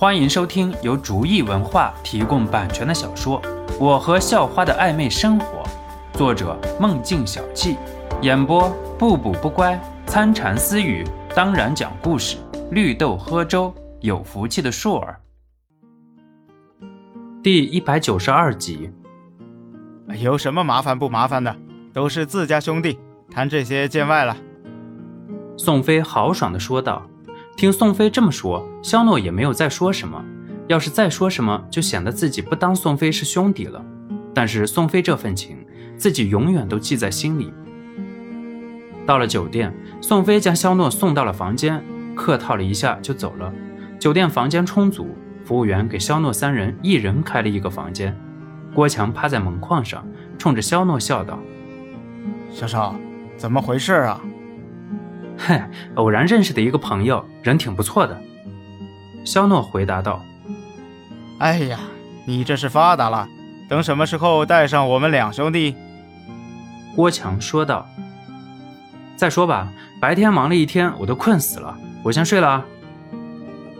欢迎收听由竹意文化提供版权的小说《我和校花的暧昧生活》，作者梦境小憩，演播不补不乖、参禅私语，当然讲故事，绿豆喝粥，有福气的硕儿。第一百九十二集，有什么麻烦不麻烦的，都是自家兄弟，谈这些见外了。宋飞豪爽地说道。听宋飞这么说，肖诺也没有再说什么。要是再说什么，就显得自己不当宋飞是兄弟了。但是宋飞这份情，自己永远都记在心里。到了酒店，宋飞将肖诺送到了房间，客套了一下就走了。酒店房间充足，服务员给肖诺三人一人开了一个房间。郭强趴在门框上，冲着肖诺笑道：“小少，怎么回事啊？”嘿，偶然认识的一个朋友，人挺不错的。肖诺回答道：“哎呀，你这是发达了，等什么时候带上我们两兄弟？”郭强说道：“再说吧，白天忙了一天，我都困死了，我先睡了啊。”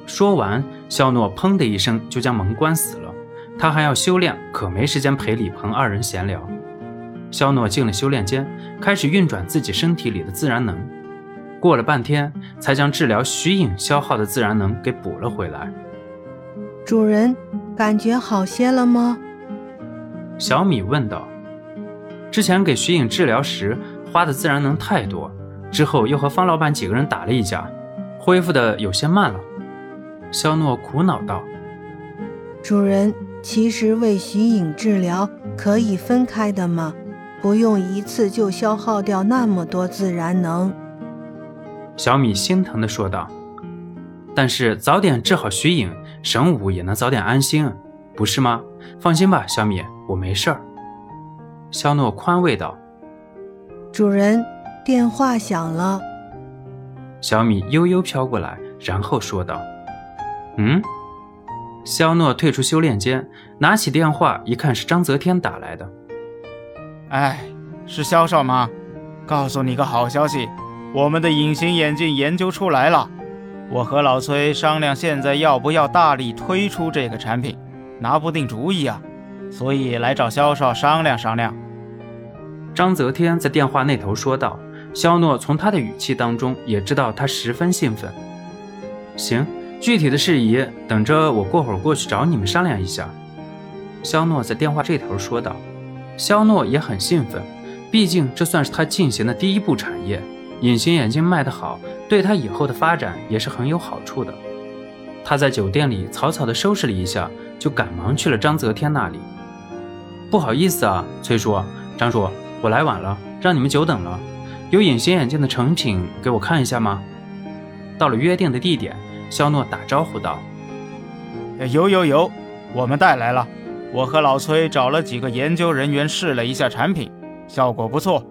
说完，肖诺砰的一声就将门关死了。他还要修炼，可没时间陪李鹏二人闲聊。肖诺进了修炼间，开始运转自己身体里的自然能。过了半天，才将治疗徐颖消耗的自然能给补了回来。主人，感觉好些了吗？小米问道。之前给徐颖治疗时花的自然能太多，之后又和方老板几个人打了一架，恢复的有些慢了。肖诺苦恼道：“主人，其实为徐颖治疗可以分开的吗？不用一次就消耗掉那么多自然能。”小米心疼地说道：“但是早点治好徐颖，神武也能早点安心，不是吗？放心吧，小米，我没事儿。”肖诺宽慰道：“主人，电话响了。”小米悠悠飘过来，然后说道：“嗯。”肖诺退出修炼间，拿起电话一看，是张泽天打来的。“哎，是肖少吗？告诉你个好消息。”我们的隐形眼镜研究出来了，我和老崔商量，现在要不要大力推出这个产品，拿不定主意啊，所以来找肖少商量商量。张泽天在电话那头说道。肖诺从他的语气当中也知道他十分兴奋。行，具体的事宜等着我过会儿过去找你们商量一下。肖诺在电话这头说道。肖诺也很兴奋，毕竟这算是他进行的第一步产业。隐形眼镜卖得好，对他以后的发展也是很有好处的。他在酒店里草草地收拾了一下，就赶忙去了张泽天那里。不好意思啊，崔叔、张叔，我来晚了，让你们久等了。有隐形眼镜的成品给我看一下吗？到了约定的地点，肖诺打招呼道：“有有有，我们带来了。我和老崔找了几个研究人员试了一下产品，效果不错。”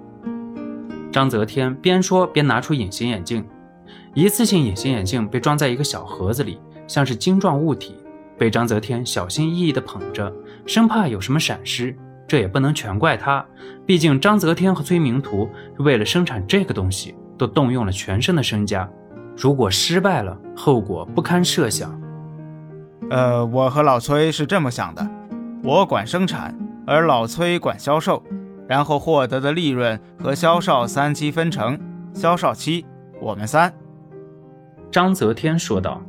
张泽天边说边拿出隐形眼镜，一次性隐形眼镜被装在一个小盒子里，像是晶状物体，被张泽天小心翼翼地捧着，生怕有什么闪失。这也不能全怪他，毕竟张泽天和崔明图为了生产这个东西，都动用了全身的身家。如果失败了，后果不堪设想。呃，我和老崔是这么想的，我管生产，而老崔管销售。然后获得的利润和肖少三七分成，肖少七，我们三。张泽天说道：“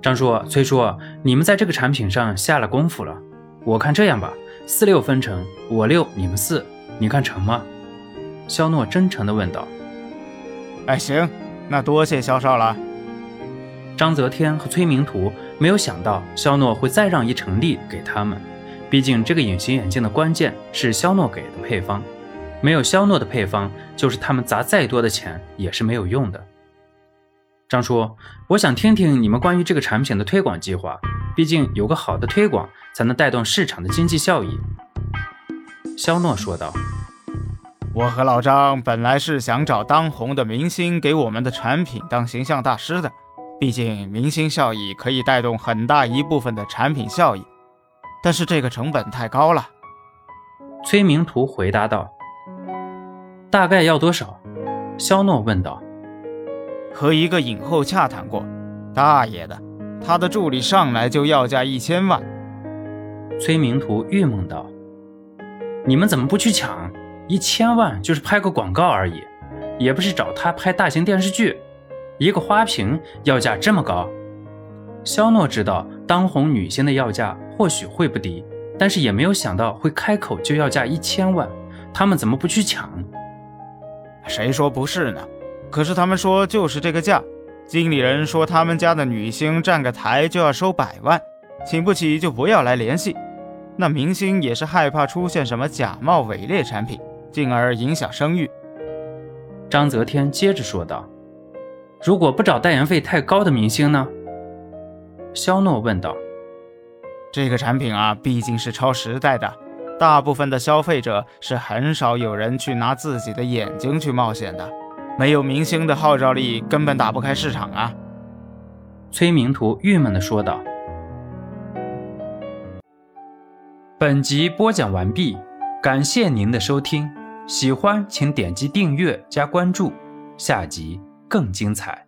张叔、崔叔，你们在这个产品上下了功夫了。我看这样吧，四六分成，我六，你们四，你看成吗？”肖诺真诚地问道。“哎，行，那多谢肖少了。”张泽天和崔明图没有想到肖诺会再让一成利给他们。毕竟，这个隐形眼镜的关键是肖诺给的配方，没有肖诺的配方，就是他们砸再多的钱也是没有用的。张叔，我想听听你们关于这个产品的推广计划，毕竟有个好的推广才能带动市场的经济效益。肖诺说道：“我和老张本来是想找当红的明星给我们的产品当形象大师的，毕竟明星效益可以带动很大一部分的产品效益。”但是这个成本太高了，崔明图回答道：“大概要多少？”肖诺问道。和一个影后洽谈过，大爷的，他的助理上来就要价一千万。崔明图郁闷道：“你们怎么不去抢？一千万就是拍个广告而已，也不是找他拍大型电视剧，一个花瓶要价这么高。”肖诺知道当红女星的要价或许会不敌，但是也没有想到会开口就要价一千万。他们怎么不去抢？谁说不是呢？可是他们说就是这个价。经理人说他们家的女星站个台就要收百万，请不起就不要来联系。那明星也是害怕出现什么假冒伪劣产品，进而影响声誉。张泽天接着说道：“如果不找代言费太高的明星呢？”肖诺问道：“这个产品啊，毕竟是超时代的。”大部分的消费者是很少有人去拿自己的眼睛去冒险的，没有明星的号召力，根本打不开市场啊！崔明图郁闷地说道。本集播讲完毕，感谢您的收听，喜欢请点击订阅加关注，下集更精彩。